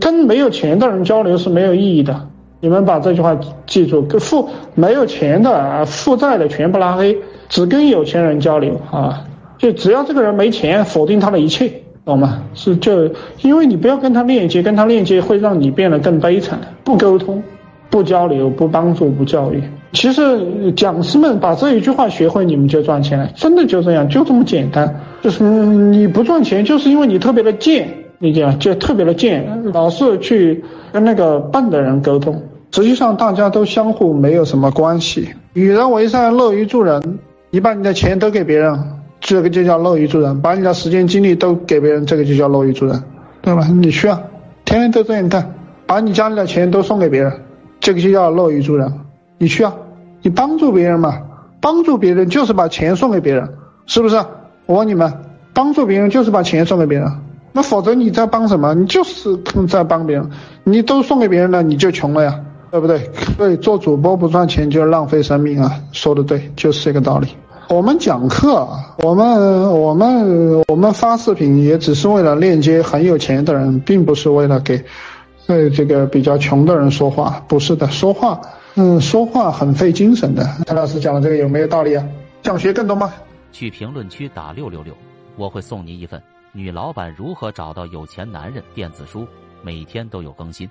跟没有钱的人交流是没有意义的。你们把这句话记住：跟负没有钱的，负债的全部拉黑，只跟有钱人交流啊。就只要这个人没钱，否定他的一切，懂吗？是就因为你不要跟他链接，跟他链接会让你变得更悲惨。不沟通，不交流，不帮助，不教育。其实讲师们把这一句话学会，你们就赚钱了，真的就这样，就这么简单。就是你不赚钱，就是因为你特别的贱，理解吗？就特别的贱，老是去跟那个笨的人沟通。实际上大家都相互没有什么关系，与人为善，乐于助人。你把你的钱都给别人，这个就叫乐于助人；把你的时间精力都给别人，这个就叫乐于助人，对吧？你需要天天都这样干，把你家里的钱都送给别人，这个就叫乐于助人。你需要你帮助别人嘛？帮助别人就是把钱送给别人，是不是？我问你们，帮助别人就是把钱送给别人，那否则你在帮什么？你就是在帮别人，你都送给别人了，你就穷了呀。对不对？对，做主播不赚钱就是浪费生命啊！说的对，就是这个道理。我们讲课，我们我们我们发视频也只是为了链接很有钱的人，并不是为了给呃这个比较穷的人说话。不是的，说话嗯说话很费精神的。谭老师讲的这个有没有道理啊？想学更多吗？去评论区打六六六，我会送您一份《女老板如何找到有钱男人》电子书，每天都有更新。